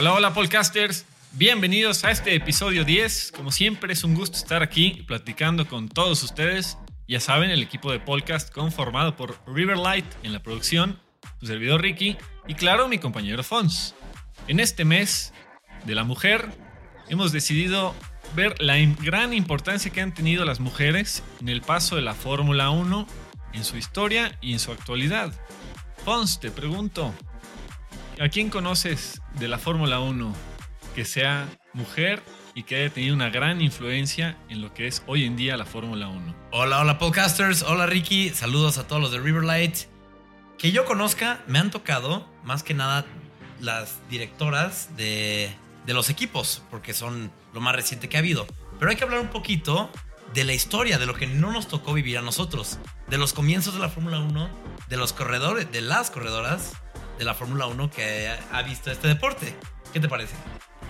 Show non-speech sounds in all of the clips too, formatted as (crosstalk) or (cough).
Hola, hola, podcasters. Bienvenidos a este episodio 10. Como siempre, es un gusto estar aquí platicando con todos ustedes. Ya saben, el equipo de podcast conformado por Riverlight en la producción, su servidor Ricky y, claro, mi compañero Fons. En este mes de la mujer, hemos decidido ver la gran importancia que han tenido las mujeres en el paso de la Fórmula 1, en su historia y en su actualidad. Fons, te pregunto, ¿a quién conoces de la Fórmula 1 que sea mujer y que haya tenido una gran influencia en lo que es hoy en día la Fórmula 1. Hola, hola podcasters, hola Ricky, saludos a todos los de Riverlight. Que yo conozca, me han tocado más que nada las directoras de, de los equipos, porque son lo más reciente que ha habido. Pero hay que hablar un poquito de la historia, de lo que no nos tocó vivir a nosotros, de los comienzos de la Fórmula 1, de los corredores, de las corredoras de la Fórmula 1 que ha visto este deporte. ¿Qué te parece?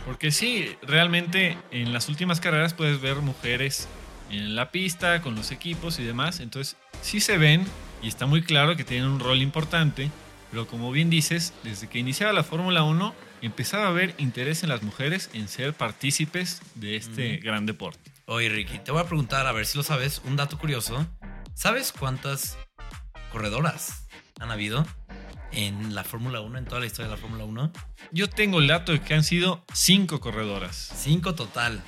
Porque sí, realmente en las últimas carreras puedes ver mujeres en la pista, con los equipos y demás. Entonces sí se ven y está muy claro que tienen un rol importante. Pero como bien dices, desde que iniciaba la Fórmula 1 empezaba a haber interés en las mujeres en ser partícipes de este gran deporte. Oye Ricky, te voy a preguntar, a ver si lo sabes, un dato curioso. ¿Sabes cuántas corredoras han habido? En la Fórmula 1, en toda la historia de la Fórmula 1? Yo tengo el dato de que han sido cinco corredoras. Cinco total.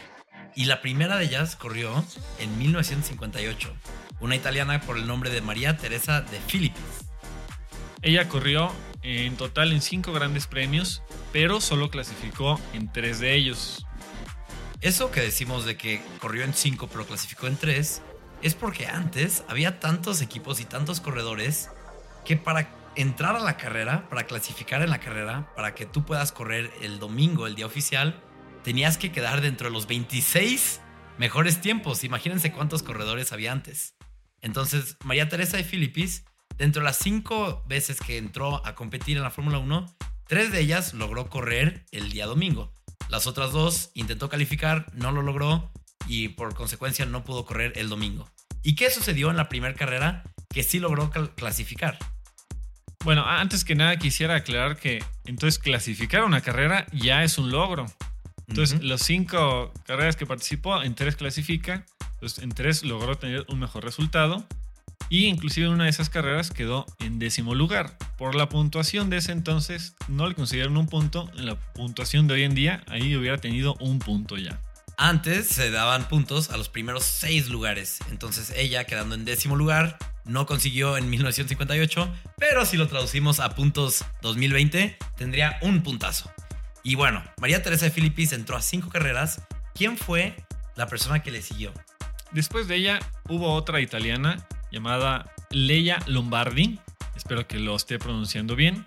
Y la primera de ellas corrió en 1958. Una italiana por el nombre de María Teresa de Filippi. Ella corrió en total en cinco grandes premios, pero solo clasificó en tres de ellos. Eso que decimos de que corrió en cinco pero clasificó en tres es porque antes había tantos equipos y tantos corredores que para entrar a la carrera, para clasificar en la carrera, para que tú puedas correr el domingo, el día oficial, tenías que quedar dentro de los 26 mejores tiempos. Imagínense cuántos corredores había antes. Entonces, María Teresa de Filipis, dentro de las cinco veces que entró a competir en la Fórmula 1, tres de ellas logró correr el día domingo. Las otras dos intentó calificar, no lo logró y por consecuencia no pudo correr el domingo. ¿Y qué sucedió en la primera carrera? Que sí logró clasificar. Bueno, antes que nada quisiera aclarar que entonces clasificar una carrera ya es un logro. Entonces, los cinco carreras que participó, en tres clasifica, entonces en tres logró tener un mejor resultado y inclusive en una de esas carreras quedó en décimo lugar. Por la puntuación de ese entonces no le consideraron un punto, en la puntuación de hoy en día ahí hubiera tenido un punto ya. Antes se daban puntos a los primeros seis lugares, entonces ella quedando en décimo lugar no consiguió en 1958, pero si lo traducimos a puntos 2020, tendría un puntazo. Y bueno, María Teresa de Filipis entró a cinco carreras. ¿Quién fue la persona que le siguió? Después de ella hubo otra italiana llamada Leia Lombardi, espero que lo esté pronunciando bien,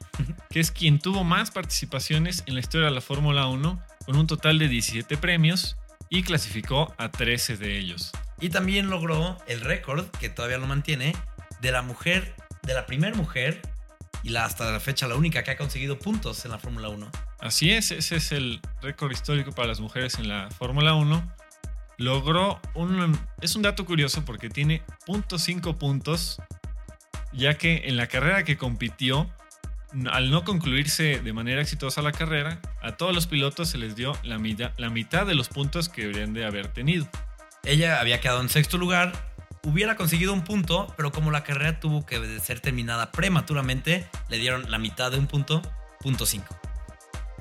que es quien tuvo más participaciones en la historia de la Fórmula 1, con un total de 17 premios y clasificó a 13 de ellos. Y también logró el récord, que todavía lo mantiene, de la mujer, de la primera mujer y la, hasta la fecha la única que ha conseguido puntos en la Fórmula 1. Así es, ese es el récord histórico para las mujeres en la Fórmula 1. Logró un... Es un dato curioso porque tiene .5 puntos, ya que en la carrera que compitió, al no concluirse de manera exitosa la carrera, a todos los pilotos se les dio la mitad, la mitad de los puntos que deberían de haber tenido. Ella había quedado en sexto lugar, hubiera conseguido un punto, pero como la carrera tuvo que ser terminada prematuramente, le dieron la mitad de un punto, punto 5.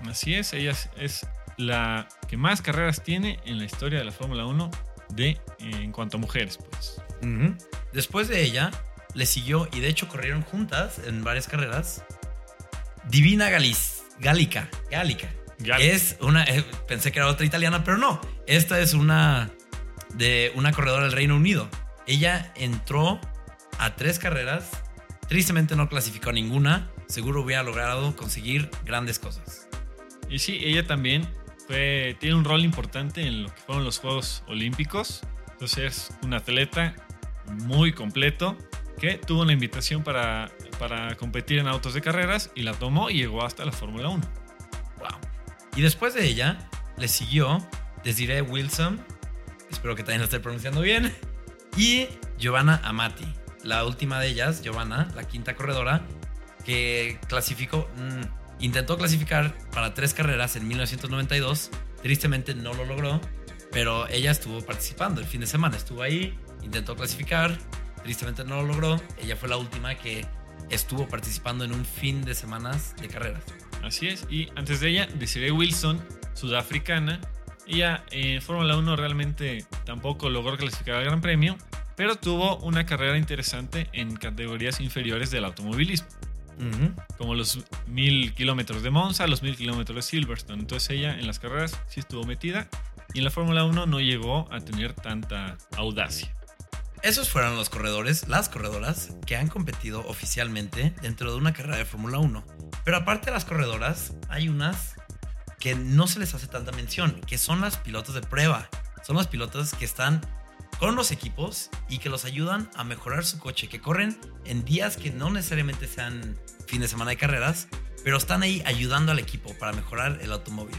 Así es, ella es, la que más carreras tiene en la historia de la Fórmula 1 de, en cuanto a mujeres, pues. Después de ella, le siguió y de hecho corrieron juntas en varias carreras. Divina Galis, Gálica, Gálica. Es una, eh, pensé que era otra italiana, pero no. Esta es una de una corredora del Reino Unido. Ella entró a tres carreras, tristemente no clasificó ninguna, seguro hubiera logrado conseguir grandes cosas. Y sí, ella también tiene un rol importante en lo que fueron los Juegos Olímpicos. Entonces es un atleta muy completo que tuvo una invitación para, para competir en autos de carreras y la tomó y llegó hasta la Fórmula 1. Wow. Y después de ella le siguió Desiree Wilson, espero que también lo esté pronunciando bien, y Giovanna Amati. La última de ellas, Giovanna, la quinta corredora, que clasificó, mm, intentó clasificar para tres carreras en 1992. Tristemente no lo logró, pero ella estuvo participando el fin de semana. Estuvo ahí, intentó clasificar. Tristemente no lo logró. Ella fue la última que estuvo participando en un fin de semanas de carreras. Así es. Y antes de ella, Desiree Wilson, sudafricana. Ella en Fórmula 1 realmente tampoco logró clasificar al Gran Premio, pero tuvo una carrera interesante en categorías inferiores del automovilismo. Como los mil kilómetros de Monza, los mil kilómetros de Silverstone. Entonces ella en las carreras sí estuvo metida y en la Fórmula 1 no llegó a tener tanta audacia. Esos fueron los corredores, las corredoras que han competido oficialmente dentro de una carrera de Fórmula 1. Pero aparte de las corredoras, hay unas que no se les hace tanta mención, que son las pilotos de prueba. Son las pilotos que están con los equipos y que los ayudan a mejorar su coche, que corren en días que no necesariamente sean fin de semana de carreras, pero están ahí ayudando al equipo para mejorar el automóvil.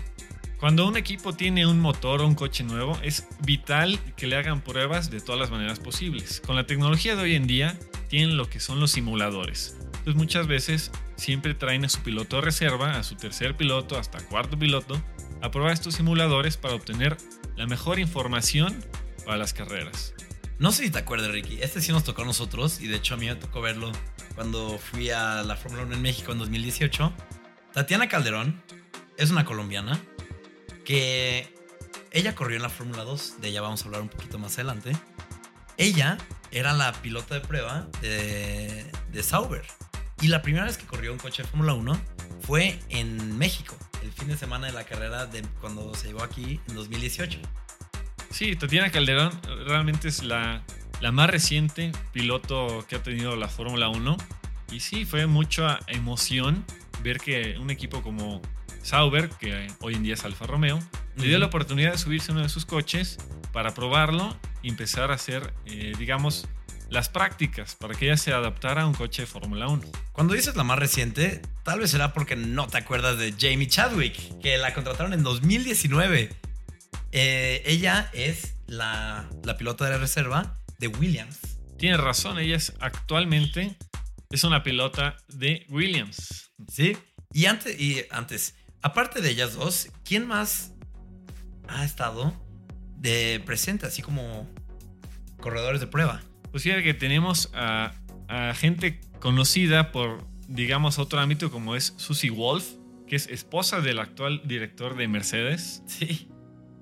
Cuando un equipo tiene un motor o un coche nuevo, es vital que le hagan pruebas de todas las maneras posibles. Con la tecnología de hoy en día, tienen lo que son los simuladores. Entonces muchas veces siempre traen a su piloto de reserva, a su tercer piloto, hasta cuarto piloto, a probar estos simuladores para obtener la mejor información para las carreras. No sé si te acuerdas, Ricky. Este sí nos tocó a nosotros y de hecho a mí me tocó verlo cuando fui a la Fórmula 1 en México en 2018. Tatiana Calderón es una colombiana que ella corrió en la Fórmula 2. De ella vamos a hablar un poquito más adelante. Ella era la pilota de prueba de, de Sauber. Y la primera vez que corrió un coche de Fórmula 1 fue en México, el fin de semana de la carrera de cuando se llevó aquí en 2018. Sí, Tatiana Calderón realmente es la, la más reciente piloto que ha tenido la Fórmula 1. Y sí, fue mucha emoción ver que un equipo como Sauber, que hoy en día es Alfa Romeo, le dio la oportunidad de subirse a uno de sus coches para probarlo y empezar a hacer, eh, digamos, las prácticas para que ella se adaptara a un coche de Fórmula 1. Cuando dices la más reciente, tal vez será porque no te acuerdas de Jamie Chadwick, que la contrataron en 2019 eh, ella es la, la pilota de la reserva de Williams. Tienes razón, ella es actualmente es una pilota de Williams. Sí, y antes, y antes, aparte de ellas dos, ¿quién más ha estado de presente, así como corredores de prueba? Pues sí, que tenemos a, a gente conocida por, digamos, otro ámbito como es Susie Wolf, que es esposa del actual director de Mercedes. Sí.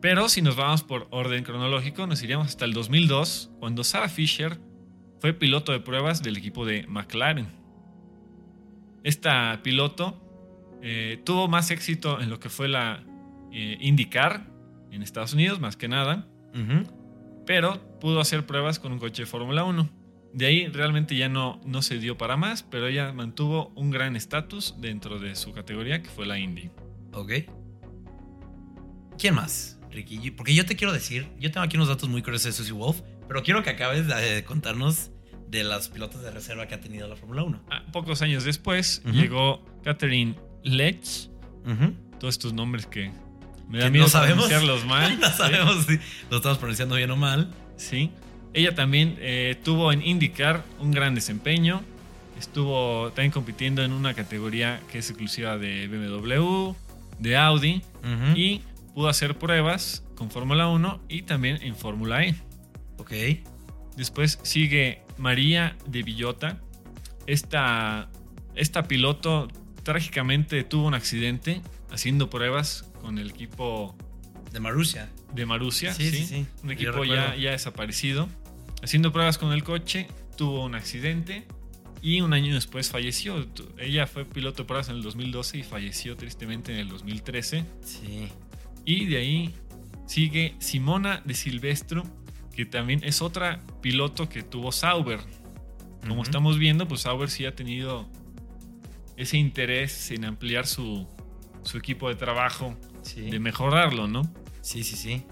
Pero si nos vamos por orden cronológico, nos iríamos hasta el 2002, cuando Sarah Fisher fue piloto de pruebas del equipo de McLaren. Esta piloto eh, tuvo más éxito en lo que fue la eh, IndyCar en Estados Unidos, más que nada, pero pudo hacer pruebas con un coche de Fórmula 1. De ahí realmente ya no, no se dio para más, pero ella mantuvo un gran estatus dentro de su categoría, que fue la Indy. Ok. ¿Quién más? Ricky. Porque yo te quiero decir, yo tengo aquí unos datos muy curiosos de Susie Wolf, pero quiero que acabes de contarnos de las pilotos de reserva que ha tenido la Fórmula 1. Ah, pocos años después llegó Catherine Letch. Todos estos nombres que me da miedo no sabemos, pronunciarlos (laughs) mal. no sabemos si lo estamos pronunciando bien o mal. Sí. Ella también eh, tuvo en IndyCar un gran desempeño. Estuvo también compitiendo en una categoría que es exclusiva de BMW, de Audi. Y pudo hacer pruebas con Fórmula 1 y también en Fórmula E. Ok. Después sigue María de Villota. Esta, esta piloto trágicamente tuvo un accidente haciendo pruebas con el equipo de Marussia. De Marussia, sí, sí. sí, Un equipo ya, ya desaparecido. Haciendo pruebas con el coche, tuvo un accidente y un año después falleció. Ella fue piloto de pruebas en el 2012 y falleció tristemente en el 2013. Sí. Y de ahí sigue Simona de Silvestro, que también es otra piloto que tuvo Sauber. Como estamos viendo, pues Sauber sí ha tenido ese interés en ampliar su, su equipo de trabajo, de mejorarlo, ¿no? Sí, sí, sí.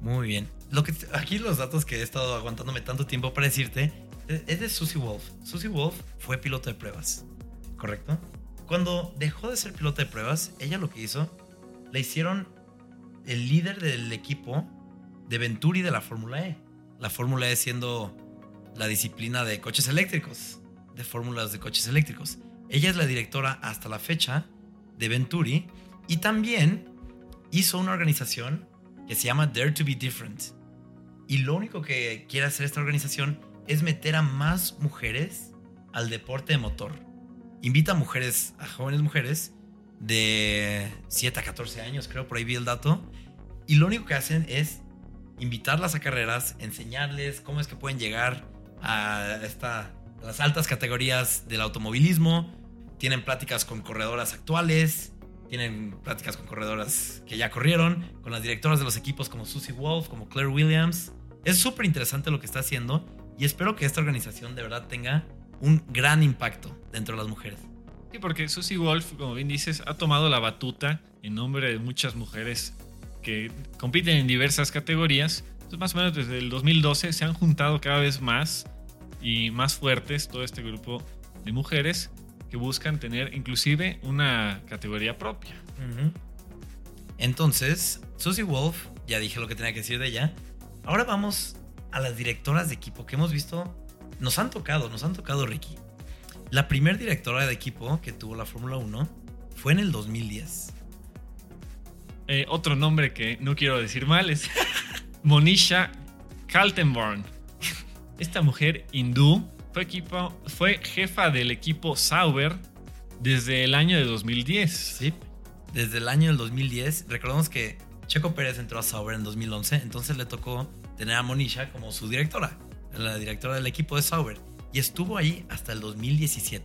Muy bien. Lo que, aquí los datos que he estado aguantándome tanto tiempo para decirte es de Susie Wolf. Susie Wolf fue piloto de pruebas, ¿correcto? Cuando dejó de ser piloto de pruebas, ella lo que hizo, le hicieron el líder del equipo de Venturi de la Fórmula E. La Fórmula E siendo la disciplina de coches eléctricos, de fórmulas de coches eléctricos. Ella es la directora hasta la fecha de Venturi. Y también hizo una organización que se llama Dare to Be Different. Y lo único que quiere hacer esta organización es meter a más mujeres al deporte de motor. Invita a mujeres, a jóvenes mujeres de 7 a 14 años, creo, por ahí vi el dato. Y lo único que hacen es invitarlas a carreras, enseñarles cómo es que pueden llegar a, esta, las altas categorías del automovilismo. Tienen pláticas con corredoras actuales, tienen pláticas con corredoras que ya corrieron, con las directoras de los equipos como Susie Wolf, como Claire Williams. Es súper interesante lo que está haciendo y espero que esta organización de verdad tenga un gran impacto dentro de las mujeres. Sí, porque Susie Wolf, como bien dices, ha tomado la batuta en nombre de muchas mujeres que compiten en diversas categorías. Entonces, más o menos desde el 2012 se han juntado cada vez más y más fuertes todo este grupo de mujeres que buscan tener inclusive una categoría propia. Entonces, Susie Wolf, ya dije lo que tenía que decir de ella. Ahora vamos a las directoras de equipo que hemos visto, nos han tocado, nos han tocado Ricky. La primer directora de equipo que tuvo la Fórmula 1 fue en el 2010. Eh, otro nombre que no quiero decir mal es (laughs) Monisha Kaltenborn. Esta mujer hindú fue, equipo, fue jefa del equipo Sauber desde el año de 2010. Sí, desde el año del 2010. Recordemos que Checo Pérez entró a Sauber en 2011, entonces le tocó tener a Monisha como su directora, la directora del equipo de Sauber, y estuvo ahí hasta el 2017.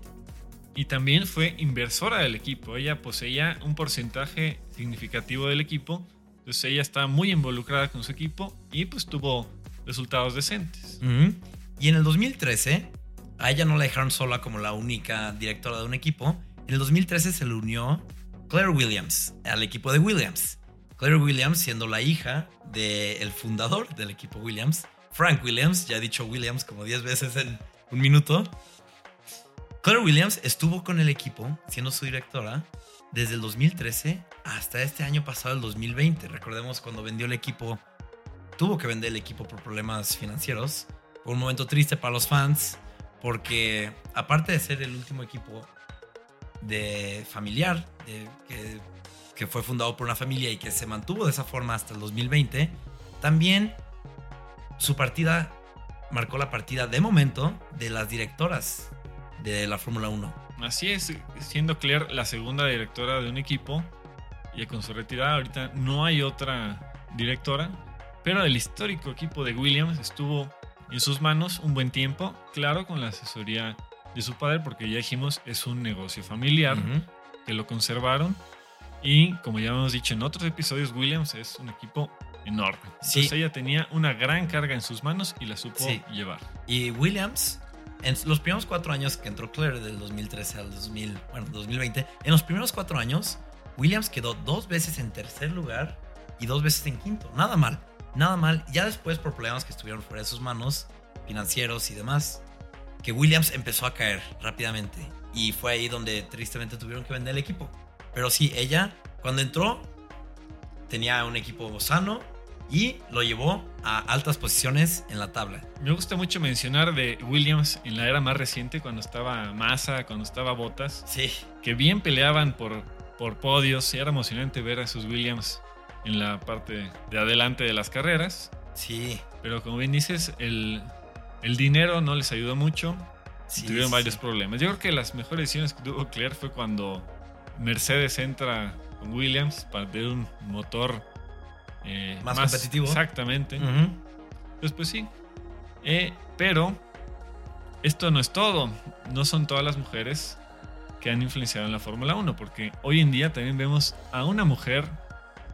Y también fue inversora del equipo. Ella poseía un porcentaje significativo del equipo. Entonces ella estaba muy involucrada con su equipo y pues tuvo resultados decentes. Y en el 2013 a ella no la dejaron sola como la única directora de un equipo. En el 2013 se le unió Claire Williams al equipo de Williams. Claire Williams siendo la hija del fundador del equipo Williams, Frank Williams, ya he dicho Williams como 10 veces en un minuto. Claire Williams estuvo con el equipo siendo su directora desde el 2013 hasta este año pasado, el 2020. Recordemos cuando vendió el equipo, tuvo que vender el equipo por problemas financieros. Fue un momento triste para los fans porque aparte de ser el último equipo de familiar, que, que, fue fundado por una familia y que se mantuvo de esa forma hasta el 2020, también su partida marcó la partida de momento de las directoras de la Fórmula 1. Así es, siendo Claire la segunda directora de un equipo y con su retirada ahorita no hay otra directora, pero el histórico equipo de Williams estuvo en sus manos un buen tiempo, claro, con la asesoría de su padre, porque ya dijimos, es un negocio familiar, que lo conservaron. Y como ya hemos dicho en otros episodios, Williams es un equipo enorme. Entonces ella tenía una gran carga en sus manos y la supo llevar. Y Williams, en los primeros cuatro años que entró Claire, del 2013 al 2000, bueno, 2020, en los primeros cuatro años, Williams quedó dos veces en tercer lugar y dos veces en quinto. Nada mal nada mal. Ya después, por problemas que estuvieron fuera de sus manos, financieros y demás, que Williams empezó a caer rápidamente. Y fue ahí donde tristemente tuvieron que vender el equipo. Pero sí, ella, cuando entró, tenía un equipo sano y lo llevó a altas posiciones en la tabla. Me gusta mucho mencionar de Williams en la era más reciente, cuando estaba Massa, cuando estaba Bottas. Sí. Que bien peleaban por, por podios y era emocionante ver a sus Williams en la parte de adelante de las carreras. Sí. Pero como bien dices, el, el dinero no les ayudó mucho. Sí, tuvieron varios problemas. Yo creo que las mejores decisiones que tuvo Claire fue cuando Mercedes entra con Williams para tener un motor eh, más, competitivo. Exactamente. Entonces, pues sí. Eh, pero esto no es todo. No son todas las mujeres que han influenciado en la Fórmula 1, porque hoy en día también vemos a una mujer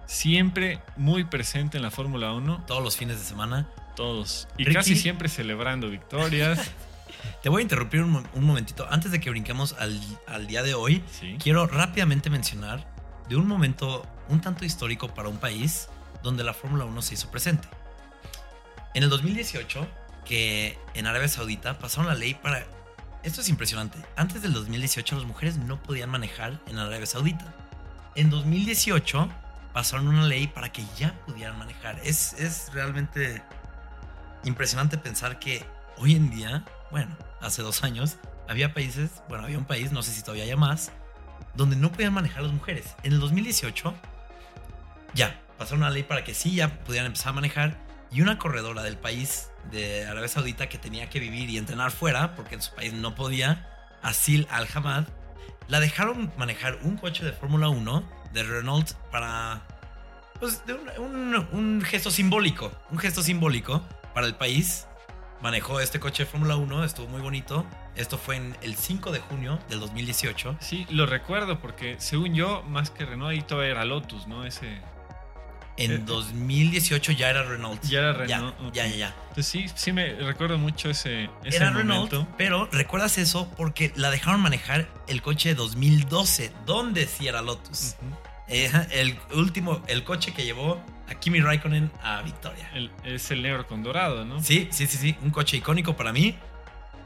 siempre muy presente en la Fórmula 1. Todos los fines de semana. Todos. Y casi siempre celebrando victorias. (laughs) Te voy a interrumpir un, momentito. Antes de que brinquemos al, día de hoy, quiero rápidamente mencionar de un momento un tanto histórico para un país donde la Fórmula 1 se hizo presente. En el 2018, que en Arabia Saudita pasaron la ley para... Esto es impresionante. Antes del 2018 las mujeres no podían manejar en Arabia Saudita. En 2018 pasaron una ley para que ya pudieran manejar. Es, es realmente impresionante pensar que hoy en día, bueno, hace dos años, había países, bueno, había un país, no sé si todavía hay más, donde no podían manejar las mujeres. En el 2018 ya pasaron una ley para que sí ya pudieran empezar a manejar y una corredora del país de Arabia Saudita que tenía que vivir y entrenar fuera porque en su país no podía, Asil Al-Hamad, la dejaron manejar un coche de Fórmula 1 de Renault para pues, un, un- gesto simbólico, un gesto simbólico para el país. Manejó este coche de Fórmula 1, estuvo muy bonito. Esto fue en el 5 de junio del 2018. Sí, lo recuerdo porque según yo, más que Renault, ahí todavía era Lotus, ¿no? Ese. En Eh, 2018 ya era Renault. Ya era Ya, Renault. ok. ya, ya, ya. Entonces sí, sí me recuerdo mucho ese, ese Era momento. Renault, pero recuerdas eso porque la dejaron manejar el coche de 2012, donde sí era Lotus. Eh, el último, el coche que llevó a Kimi Raikkonen a victoria. El- es el negro con dorado, ¿no? Sí, sí, sí, sí, un coche icónico para mí.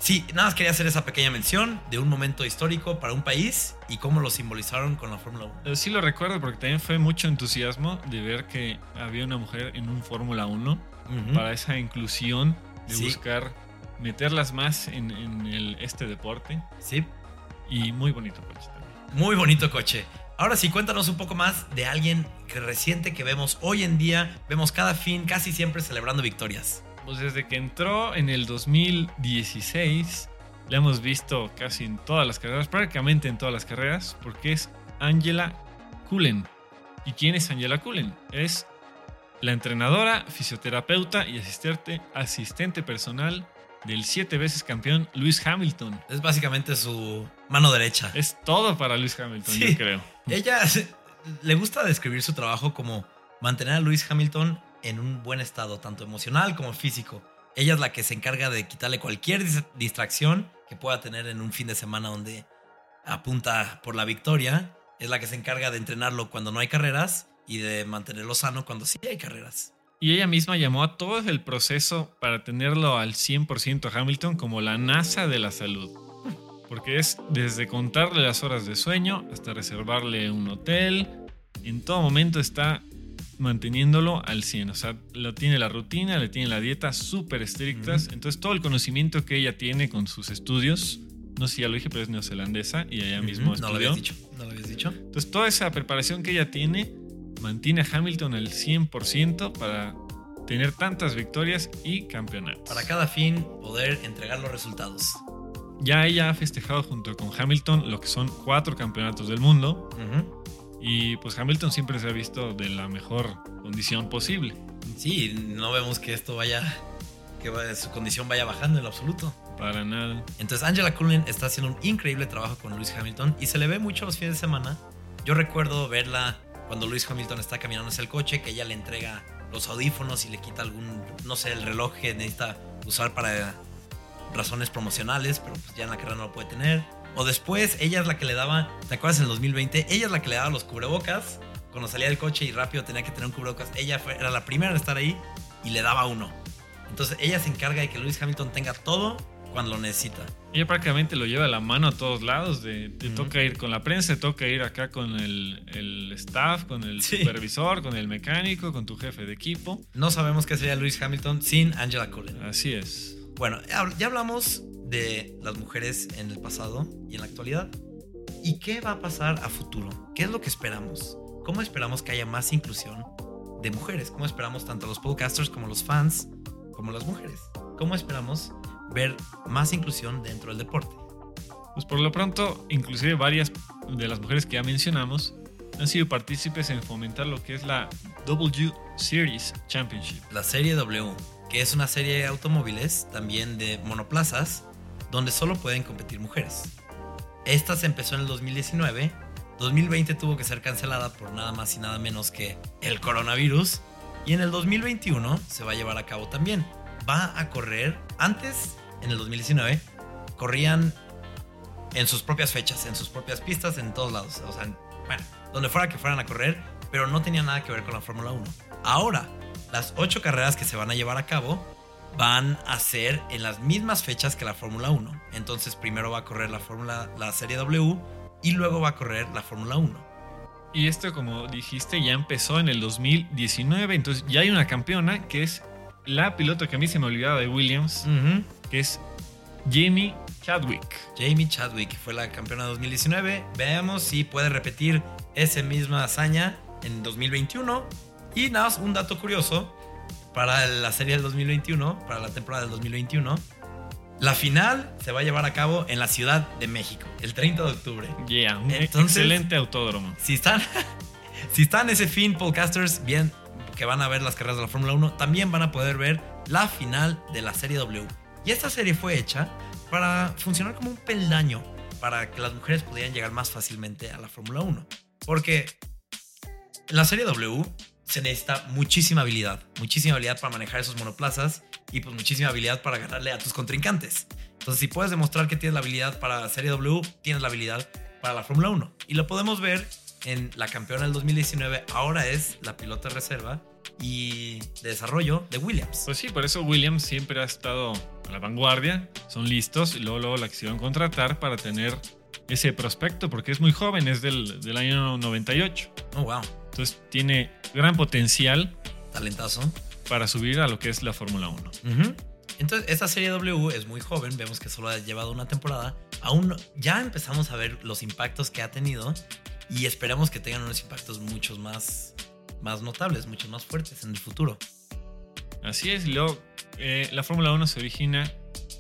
Sí, nada más quería hacer esa pequeña mención de un momento histórico para un país y cómo lo simbolizaron con la Fórmula 1. Eh, Sí lo recuerdo porque también fue mucho entusiasmo de ver que había una mujer en un Fórmula 1 Ujú. para esa inclusión de Sí. buscar meterlas más en, en el, este deporte Sí, y muy bonito coche también. muy bonito coche. Ahora sí, cuéntanos un poco más de alguien que reciente que vemos hoy en día, vemos cada fin, casi siempre celebrando victorias. Pues desde que entró en el 2016, la hemos visto casi en todas las carreras, prácticamente en todas las carreras, porque es Angela Cullen. ¿Y quién es Angela Cullen? Es la entrenadora, fisioterapeuta y asistente, asistente personal del siete veces campeón Lewis Hamilton. Es básicamente su mano derecha. Es todo para Lewis Hamilton, Sí. yo creo. Ella (laughs) le gusta describir su trabajo como mantener a Lewis Hamilton en un buen estado, tanto emocional como físico. Ella es la que se encarga de quitarle cualquier dis- distracción que pueda tener en un fin de semana donde apunta por la victoria. Es la que se encarga de entrenarlo cuando no hay carreras y de mantenerlo sano cuando sí hay carreras. Y ella misma llamó a todo el proceso para tenerlo al 100% a Hamilton como la NASA de la salud. Porque es desde contarle las horas de sueño hasta reservarle un hotel. En todo momento está manteniéndolo al 100. O sea, lo tiene la rutina, le tiene la dieta súper estrictas. Entonces todo el conocimiento que ella tiene con sus estudios, no sé si ya lo dije, pero es neozelandesa y ella mismo Ujú, no lo estudió. habías dicho. No lo habías dicho. Entonces, toda esa preparación que ella tiene mantiene a Hamilton al 100% para tener tantas victorias y campeonatos. Para cada fin poder entregar los resultados. Ya ella ha festejado junto con Hamilton lo que son cuatro campeonatos del mundo Ujú. Y pues Hamilton siempre se ha visto de la mejor condición posible. Sí, no vemos que esto vaya, que su condición vaya bajando en lo absoluto. Para nada. Entonces Angela Cullen está haciendo un increíble trabajo con Lewis Hamilton y se le ve mucho los fines de semana. Yo recuerdo verla cuando Lewis Hamilton está caminando hacia el coche, que ella le entrega los audífonos y le quita algún, no sé, el reloj que necesita usar para razones promocionales, pero pues ya en la carrera no lo puede tener. O después ella es la que le daba, ¿te acuerdas en el 2020? Ella es la que le daba los cubrebocas cuando salía del coche y rápido tenía que tener un cubrebocas. Ella fue- era la primera en estar ahí y le daba uno. Entonces ella se encarga de que Lewis Hamilton tenga todo cuando lo necesita. Ella prácticamente lo lleva a la mano a todos lados. De, te Ujú. toca ir con la prensa, te toca ir acá con el, el staff, con el Sí. supervisor, con el mecánico, con tu jefe de equipo. No sabemos qué sería Lewis Hamilton sin Angela Cullen. Así es. Bueno, ya hablamos de las mujeres en el pasado y en la actualidad. ¿Y qué va a pasar a futuro? ¿Qué es lo que esperamos? ¿Cómo esperamos que haya más inclusión de mujeres? ¿Cómo esperamos tanto los podcasters como los fans como las mujeres? ¿Cómo esperamos ver más inclusión dentro del deporte? Pues por lo pronto, inclusive varias de las mujeres que ya mencionamos han sido partícipes en fomentar lo que es la W Series Championship. La serie W, que es una serie de automóviles, también de monoplazas, donde solo pueden competir mujeres. Esta se empezó en el 2019. 2020 tuvo que ser cancelada por nada más y nada menos que el coronavirus. Y en el 2021 se va a llevar a cabo también. Va a correr, antes, en el 2019, corrían en sus propias fechas, en sus propias pistas, en todos lados. O sea, bueno, donde fuera que fueran a correr, pero no tenía nada que ver con la Fórmula 1. Ahora, las ocho carreras que se van a llevar a cabo van a ser en las mismas fechas que la Fórmula 1. Entonces, primero va a correr la Fórmula, la Serie W y luego va a correr la Fórmula 1. Y esto, como dijiste, ya empezó en el 2019. Entonces ya hay una campeona que es la piloto que a mí se me olvidaba de Williams, que es Jamie Chadwick. Jamie Chadwick fue la campeona de 2019. Veamos si puede repetir esa misma hazaña en 2021. Y nada más un dato curioso para la serie del 2021, para la temporada del 2021. La final se va a llevar a cabo en la Ciudad de México, el 30 de octubre. Yeah, un Entonces- excelente autódromo. Si están, (laughs) si están ese fin, podcasters, bien que van a ver las carreras de la Fórmula 1, también van a poder ver la final de la Serie W. Y esta serie fue hecha para funcionar como un peldaño para que las mujeres pudieran llegar más fácilmente a la Fórmula 1. Porque en la Serie W se necesita muchísima habilidad, muchísima habilidad para manejar esos monoplazas y pues muchísima habilidad para ganarle a tus contrincantes. Entonces, si puedes demostrar que tienes la habilidad para Serie W, tienes la habilidad para la Fórmula 1. Y lo podemos ver en la campeona del 2019, ahora es la pilota reserva y de desarrollo de Williams. Pues sí, por eso Williams siempre ha estado a la vanguardia. Son listos y luego, luego la quisieron contratar para tener ese prospecto, porque es muy joven, es del, del año 98. Oh, wow, Entonces tiene gran potencial talentazo. para subir a lo que es la Fórmula 1. Ujú. Entonces, esta serie W es muy joven, vemos que solo ha llevado una temporada. Aún ya empezamos a ver los impactos que ha tenido y esperamos que tengan unos impactos muchos más, más notables, muchos más fuertes en el futuro. Así es, y luego eh, la Fórmula 1 se origina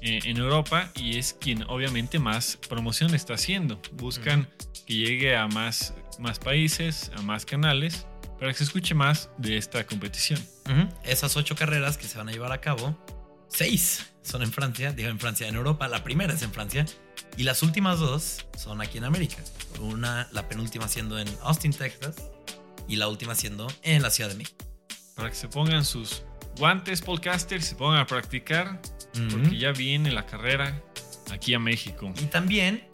eh, en Europa y es quien obviamente más promoción está haciendo. Buscan que llegue a más, más países, a más canales, para que se escuche más de esta competición. Ujú. Esas ocho carreras que se van a llevar a cabo, seis son en Francia, digo en Francia, en Europa, la primera es en Francia y las últimas dos son aquí en América. Una, la penúltima siendo en Austin, Texas y la última siendo en la Ciudad de México. Para que se pongan sus guantes podcasters se pongan a practicar, Ujú. porque ya viene la carrera aquí a México. Y también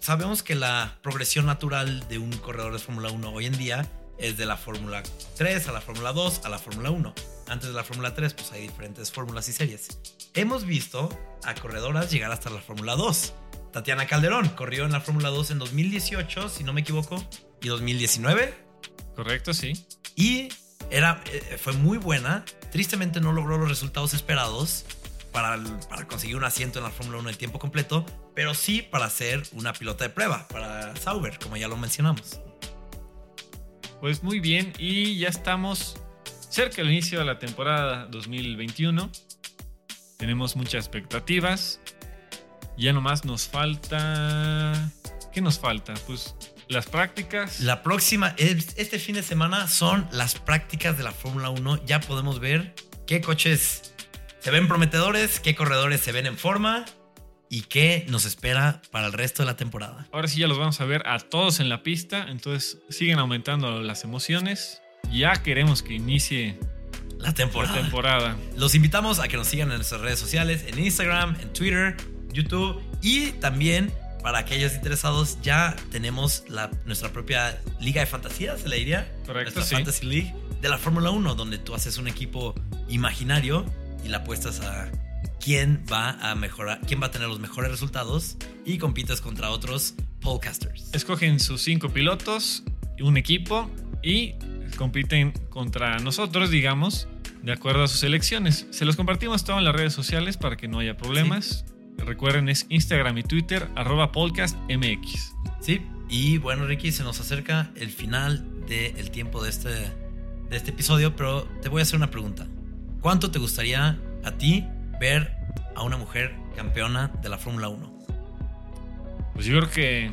sabemos que la progresión natural de un corredor de Fórmula 1 hoy en día es de la Fórmula 3 a la Fórmula 2 a la Fórmula 1. Antes de la Fórmula 3 pues hay diferentes fórmulas y series. Hemos visto a corredoras llegar hasta la Fórmula 2. Tatiana Calderón corrió en la Fórmula 2 en 2018, si no me equivoco, y 2019. ¿Correcto? Sí. Y era, eh, fue muy buena. Tristemente no logró los resultados esperados para, conseguir un asiento en la Fórmula 1 en tiempo completo, pero sí para ser una pilota de prueba para Sauber, como ya lo mencionamos. Pues muy bien, y ya estamos cerca del inicio de la temporada 2021. Tenemos muchas expectativas. Ya nomás nos falta... ¿Qué nos falta? Pues las prácticas. La próxima, es- este fin de semana son las prácticas de la Fórmula 1. Ya podemos ver qué coches se ven prometedores, qué corredores se ven en forma y qué nos espera para el resto de la temporada. Ahora sí ya los vamos a ver a todos en la pista, entonces siguen aumentando las emociones. Ya queremos que inicie La la temporada. temporada. Los invitamos a que nos sigan en nuestras redes sociales, en Instagram, en Twitter, YouTube y también para aquellos interesados ya tenemos la, nuestra propia liga de fantasía, se le diría. Correcto, Nuestra sí. Fantasy League de la Fórmula 1, donde tú haces un equipo imaginario y le apuestas a quién va a mejorar, quién va a tener los mejores resultados y compites contra otros podcasters. Escogen sus cinco pilotos, un equipo y compiten contra nosotros, digamos, de acuerdo a sus elecciones. Se los compartimos todo en las redes sociales para que no haya problemas. Recuerden, es Instagram y Twitter, arroba podcastmx. Sí, y bueno, Ricky, se nos acerca el final del tiempo de este, de este episodio, pero te voy a hacer una pregunta. ¿Cuánto te gustaría a ti ver a una mujer campeona de la Fórmula 1? Pues yo creo que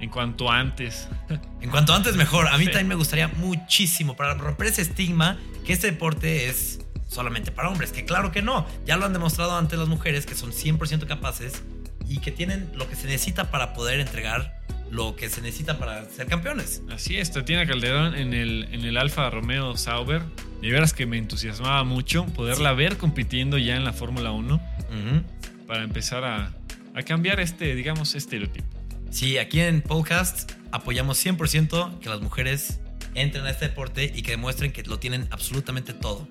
en cuanto antes, (laughs) En cuanto antes, mejor. A mí Sí. también me gustaría muchísimo para romper ese estigma que este deporte es solamente para hombres, que claro que no. Ya lo han demostrado ante las mujeres que son 100% capaces y que tienen lo que se necesita para poder entregar lo que se necesita para ser campeones. así es, Tatiana Calderón en el, en el Alfa Romeo Sauber. De veras que me entusiasmaba mucho poderla ver compitiendo ya en la Fórmula 1 Ujú. para empezar a, a cambiar este, digamos, estereotipo. Sí, aquí en Podcast apoyamos 100% que las mujeres entren a este deporte y que demuestren que lo tienen absolutamente todo.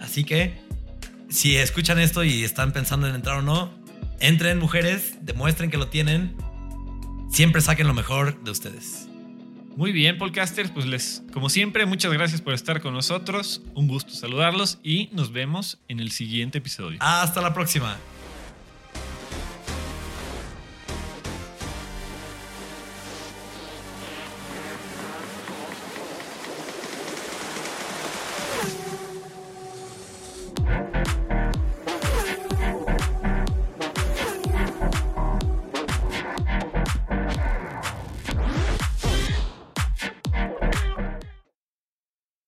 Así que, si escuchan esto y están pensando en entrar o no, entren mujeres, demuestren que lo tienen, siempre saquen lo mejor de ustedes. Muy bien, podcasters, pues les, como siempre, muchas gracias por estar con nosotros. Un gusto saludarlos y nos vemos en el siguiente episodio. Hasta la próxima.